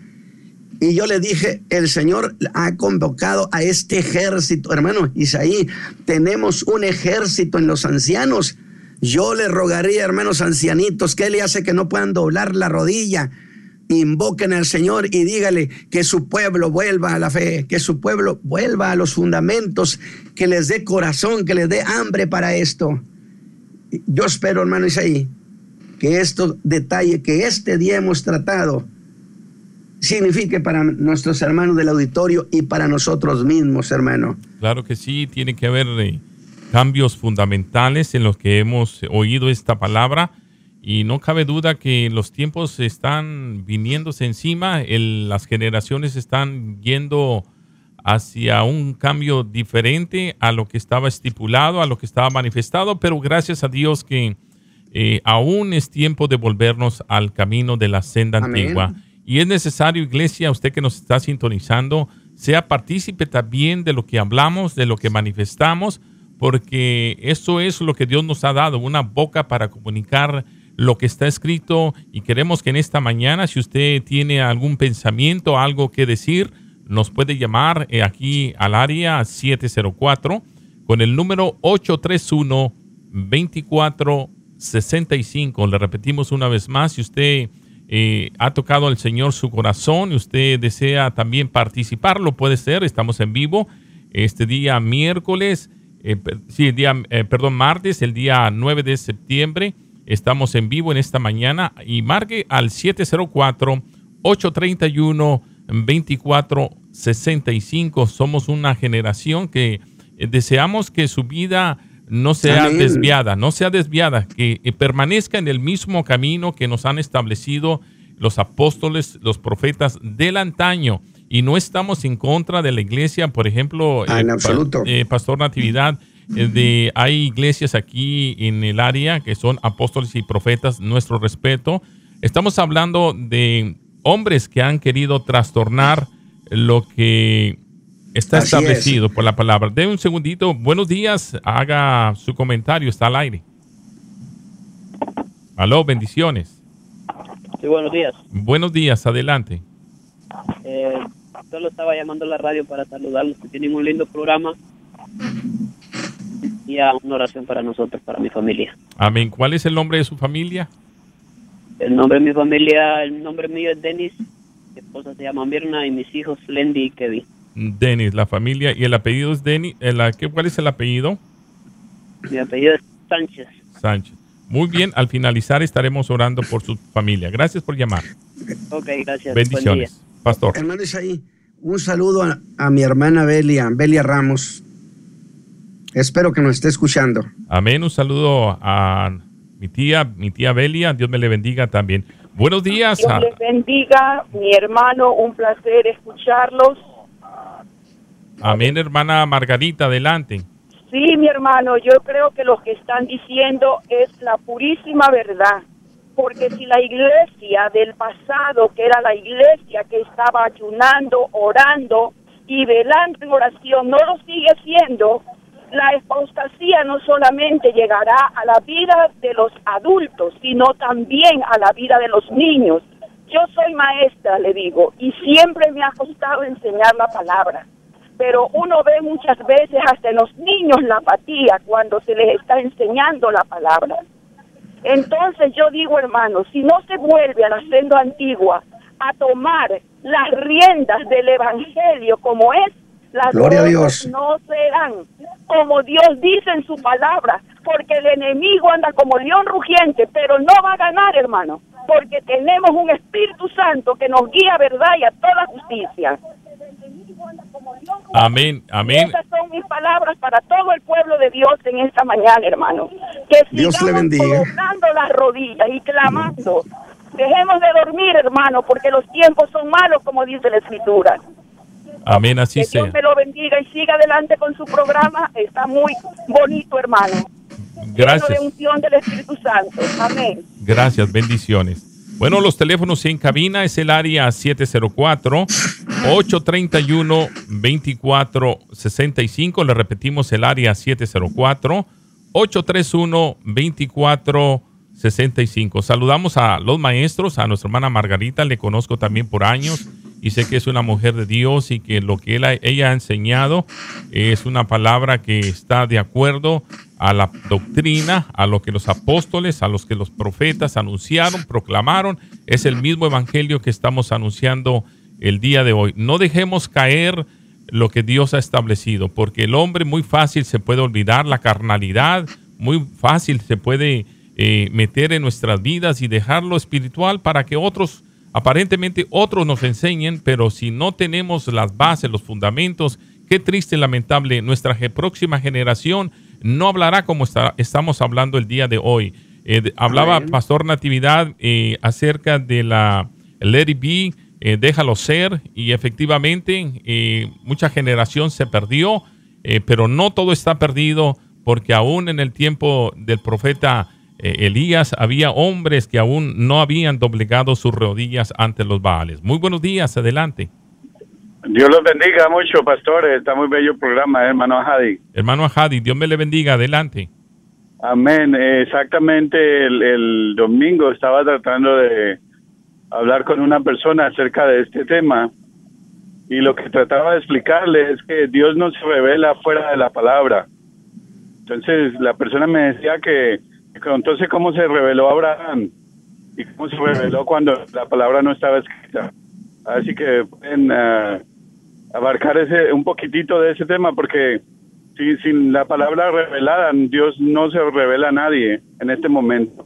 Y yo le dije, el Señor ha convocado a este ejército, hermano Isaí, tenemos un ejército en los ancianos. Yo le rogaría, hermanos ancianitos, ¿qué le hace que no puedan doblar la rodilla? Invoquen al Señor y dígale que su pueblo vuelva a la fe, que su pueblo vuelva a los fundamentos, que les dé corazón, que les dé hambre para esto yo espero, hermano Isaí, que estos detalles que este día hemos tratado signifique para nuestros hermanos del auditorio y para nosotros mismos, hermano. Claro que sí, tiene que haber eh, cambios fundamentales en los que hemos oído esta palabra y no cabe duda que los tiempos están viniéndose encima, las generaciones están yendo hacia un cambio diferente a lo que estaba estipulado, a lo que estaba manifestado, pero gracias a Dios que eh, aún es tiempo de volvernos al camino de la senda antigua. Y es necesario, iglesia, usted que nos está sintonizando, sea partícipe también de lo que hablamos, de lo que manifestamos, porque eso es lo que Dios nos ha dado, una boca para comunicar lo que está escrito y queremos que en esta mañana, si usted tiene algún pensamiento, algo que decir, nos puede llamar eh, aquí al área 704 con el número 831-2465. Le repetimos una vez más, si usted eh, ha tocado al Señor su corazón y usted desea también participar, lo puede ser. Estamos en vivo este día miércoles, eh, sí, el día, perdón, martes, el día 9 de septiembre. Estamos en vivo en esta mañana y marque al 704 831 2465. Somos una generación que eh, deseamos que su vida no sea desviada, no sea desviada, que permanezca en el mismo camino que nos han establecido los apóstoles, los profetas del antaño. Y no estamos en contra de la iglesia, por ejemplo, ah, en absoluto. Eh, Pastor Natividad, eh, de, hay iglesias aquí en el área que son apóstoles y profetas, nuestro respeto. Estamos hablando de hombres que han querido trastornar lo que está establecido por la palabra. De un segundito. Buenos días. Haga su comentario. Está al aire. Aló, bendiciones. Sí, buenos días. Buenos días, adelante. Eh, solo estaba llamando a la radio para saludarlos, que tienen un lindo programa y a una oración para nosotros, para mi familia. Amén. ¿Cuál es el nombre de su familia? El nombre de mi familia, el nombre mío es Denis mi esposa se llama Mirna y mis hijos Lendy y Kevin. Denis, la familia. ¿Y el apellido es Denis? ¿El, ¿qué, ¿Cuál es el apellido? Mi apellido es Sánchez. Sánchez. Muy bien, al finalizar estaremos orando por su familia. Gracias por llamar. Ok, gracias. Bendiciones. Pastor. Hermano Isaí, un saludo a, a, mi hermana Belia, Belia Ramos. Espero que nos esté escuchando. Amén. Un saludo a mi tía, mi tía Belia. Dios me le bendiga también. Buenos días. Dios les bendiga, mi hermano. Un placer escucharlos. Amén, hermana Margarita. Adelante. Sí, mi hermano, yo creo que lo que están diciendo es la purísima verdad. Porque si la iglesia del pasado, que era la iglesia que estaba ayunando, orando y velando en oración, no lo sigue haciendo, la apostasía no solamente llegará a la vida de los adultos, sino también a la vida de los niños. Yo soy maestra, le digo, y siempre me ha costado enseñar la palabra pero uno ve muchas veces hasta en los niños la apatía cuando se les está enseñando la palabra. Entonces yo digo, hermano, si no se vuelve a la senda antigua a tomar las riendas del Evangelio como es, las Gloria a Dios. no serán como Dios dice en su palabra, porque el enemigo anda como león rugiente, pero no va a ganar, hermano, porque tenemos un Espíritu Santo que nos guía a verdad y a toda justicia. Amén, amén. Esas son mis palabras para todo el pueblo de Dios en esta mañana, hermano. Que Dios le bendiga. doblando las rodillas y clamando. Dejemos de dormir, hermano, porque los tiempos son malos, como dice la Escritura. Amén, así que sea. Dios me lo bendiga y siga adelante con su programa. Está muy bonito, hermano. Gracias. Lleno de unción del Espíritu Santo. Amén. Gracias, bendiciones. Bueno, los teléfonos en cabina es el área 704-831-2465. Le repetimos el área 704-831-2465. Saludamos a los maestros, a nuestra hermana Margarita, le conozco también por años y sé que es una mujer de Dios y que lo que ella ha enseñado es una palabra que está de acuerdo a la doctrina, a lo que los apóstoles, a los que los profetas anunciaron, proclamaron. Es el mismo evangelio que estamos anunciando el día de hoy. No dejemos caer lo que Dios ha establecido, porque el hombre muy fácil se puede olvidar la carnalidad, muy fácil se puede eh, meter en nuestras vidas y dejar lo espiritual para que otros, aparentemente otros nos enseñen, pero si no tenemos las bases, los fundamentos, qué triste, lamentable, nuestra próxima generación no hablará como está, estamos hablando el día de hoy. Eh, hablaba. Pastor Natividad eh, acerca de la Let It Be, eh, déjalo ser, y efectivamente mucha generación se perdió, pero no todo está perdido, porque aún en el tiempo del profeta eh, Elías había hombres que aún no habían doblegado sus rodillas ante los Baales. Muy buenos días, adelante. Dios los bendiga mucho, pastores. Está muy bello el programa, eh, hermano Hadi. Hermano Ahadi, Dios me le bendiga, adelante. Amén. Eh, exactamente el, el domingo estaba tratando de hablar con una persona acerca de este tema y lo que trataba de explicarle es que Dios no se revela fuera de la palabra. Entonces la persona me decía que entonces cómo se reveló Abraham y cómo se reveló cuando la palabra no estaba escrita. Así que pueden ah, abarcar ese un poquitito de ese tema porque si, sin la palabra revelada Dios no se revela a nadie en este momento.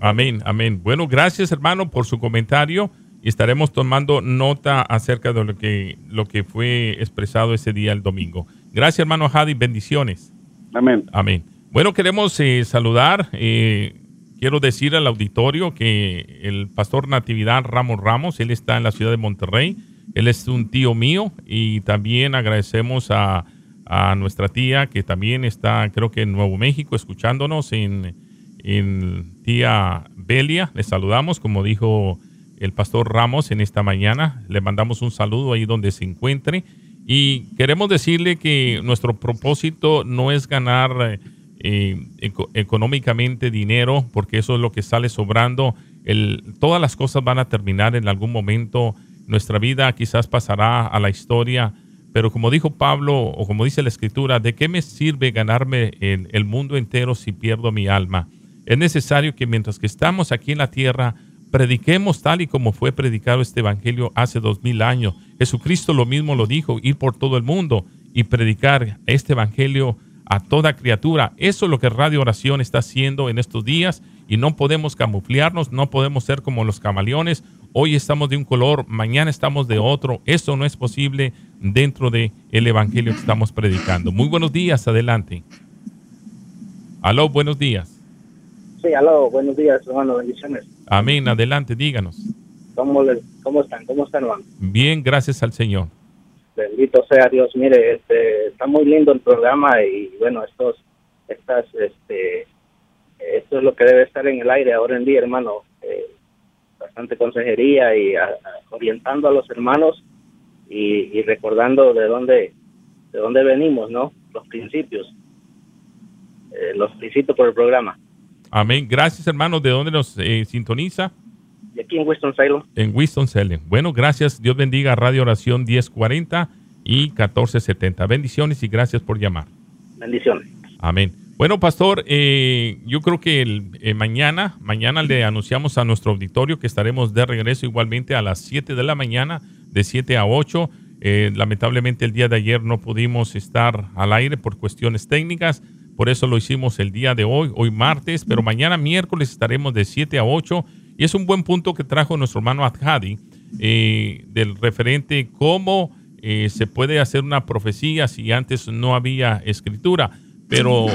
Amén, amén. Bueno, gracias hermano por su comentario y estaremos tomando nota acerca de lo que, lo que fue expresado ese día el domingo. Gracias hermano Hadi, bendiciones. Amén. Amén. Bueno, queremos eh, saludar, eh, quiero decir al auditorio que el pastor Natividad Ramos Ramos, él está en la ciudad de Monterrey, él es un tío mío y también agradecemos a, a nuestra tía que también está, creo que en Nuevo México, escuchándonos en, en tía Belia. Le saludamos, como dijo el pastor Ramos en esta mañana. Le mandamos un saludo ahí donde se encuentre. Y queremos decirle que nuestro propósito no es ganar eh, eco- económicamente dinero, porque eso es lo que sale sobrando. Todas las cosas van a terminar en algún momento. Nuestra vida quizás pasará a la historia, pero como dijo Pablo, o como dice la escritura, ¿de qué me sirve ganarme el, el mundo entero si pierdo mi alma? Es necesario que mientras que estamos aquí en la tierra, prediquemos tal y como fue predicado este evangelio hace dos mil años. Jesucristo lo mismo lo dijo, ir por todo el mundo y predicar este evangelio a toda criatura. Eso es lo que Radio Oración está haciendo en estos días y no podemos camuflearnos, no podemos ser como los camaleones. Hoy estamos de un color, mañana estamos de otro. Eso no es posible dentro del el evangelio que estamos predicando. Muy buenos días, adelante. Aló, buenos días. Sí, aló, buenos días, hermano, bendiciones. Amén, adelante, díganos. ¿Cómo, le- cómo están? ¿Cómo están, hermano? Bien, gracias al Señor. Bendito sea Dios. Mire, este, está muy lindo el programa y bueno, estos, estas, este, esto es lo que debe estar en el aire ahora en día, hermano. Eh, bastante consejería y orientando a los hermanos y, y recordando de dónde, de dónde venimos, ¿no? Los principios, eh, los principios por el programa. Amén. Gracias, hermanos. ¿De dónde nos eh, sintoniza? Aquí en Winston-Salem, En Winston-Salem. Bueno, gracias. Dios bendiga a Radio Oración 1040 y 1470. Bendiciones y gracias por llamar. bendiciones. Amén. Bueno, pastor, eh, yo creo que el, eh, mañana, mañana le anunciamos a nuestro auditorio que estaremos de regreso igualmente a las 7 de la mañana, de 7 a 8. Eh, lamentablemente el día de ayer no pudimos estar al aire por cuestiones técnicas, por eso lo hicimos el día de hoy, hoy martes, pero mañana miércoles estaremos de 7 a 8 y es un buen punto que trajo nuestro hermano Adhadi eh, del referente cómo eh, se puede hacer una profecía si antes no había escritura, pero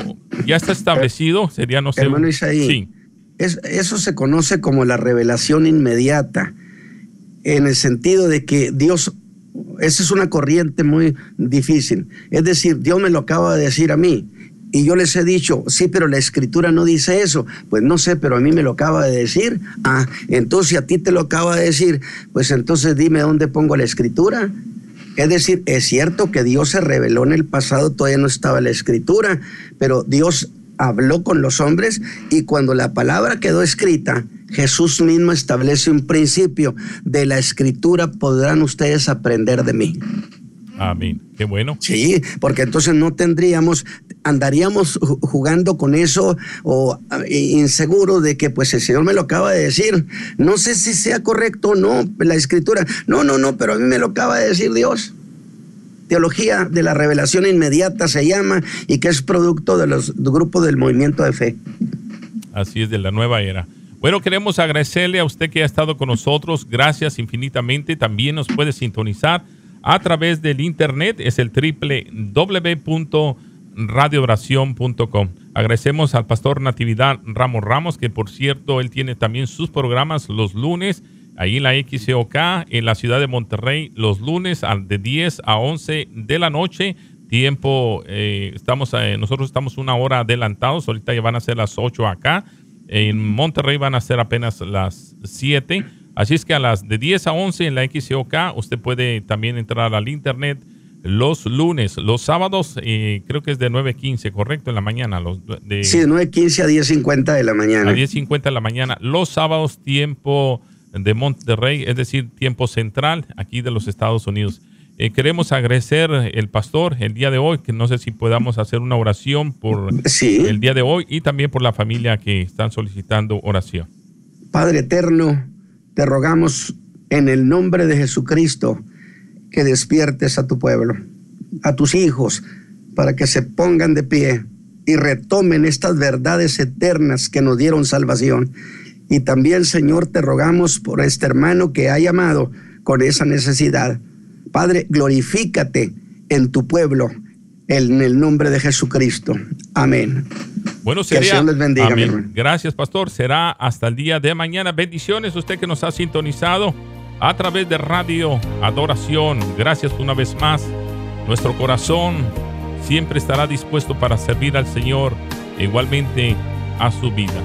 ya está establecido, sería no sé. Hermano Isaí, Sí, es- eso se conoce como la revelación inmediata, en el sentido de que Dios, esa es una corriente muy difícil. Es decir, Dios me lo acaba de decir a mí. Y yo les he dicho, sí, pero la escritura no dice eso. Pues no sé, pero a mí me lo acaba de decir. Ah, entonces a ti te lo acaba de decir, pues entonces dime dónde pongo la escritura. Es decir, es cierto que Dios se reveló en el pasado, todavía no estaba la escritura, pero Dios habló con los hombres y cuando la palabra quedó escrita, Jesús mismo establece un principio de la escritura, podrán ustedes aprender de mí. Amén. Qué bueno. Sí, porque entonces no tendríamos, andaríamos ju- jugando con eso o ah, inseguros de que pues el Señor me lo acaba de decir. No sé si sea correcto o no la escritura. No, no, no, pero a mí me lo acaba de decir Dios. Teología de la revelación inmediata se llama y que es producto de los grupos del movimiento de fe. Así es, de la nueva era. Bueno, queremos agradecerle a usted que ha estado con nosotros. Gracias infinitamente. También nos puede sintonizar a través del internet. Es el www.radiooración.com. Agradecemos al pastor Natividad Ramos Ramos, que por cierto, él tiene también sus programas los lunes, ahí en la XCOK, en la ciudad de Monterrey, los lunes de 10 a 11 de la noche. Tiempo, eh, estamos, eh, nosotros estamos una hora adelantados, ahorita ya van a ser las 8 acá. En Monterrey van a ser apenas las 7. Así es que a las de 10 a 11 en la XCOK usted puede también entrar al internet los lunes. Los sábados eh, creo que es de 9 a 15, ¿correcto? En la mañana. Los, de, Sí, de 9.15 a 10.50 de la mañana. a 10.50 de la mañana. Los sábados tiempo de Monterrey, es decir, tiempo central aquí de los Estados Unidos. Eh, queremos agradecer el pastor el día de hoy, que no sé si podamos hacer una oración por Sí. el día de hoy y también por la familia que están solicitando oración. Padre eterno, te rogamos en el nombre de Jesucristo que despiertes a tu pueblo, a tus hijos, para que se pongan de pie y retomen estas verdades eternas que nos dieron salvación. Y también, Señor, te rogamos por este hermano que ha llamado con esa necesidad. Padre, glorifícate en tu pueblo, en el nombre de Jesucristo. Amén. Bueno, Que el sería. Señor les bendiga, mi Amén. hermano. Gracias, pastor. Será hasta el día de mañana. Bendiciones, usted que nos ha sintonizado a través de Radio Adoración. Gracias una vez más. Nuestro corazón siempre estará dispuesto para servir al Señor, igualmente a su vida.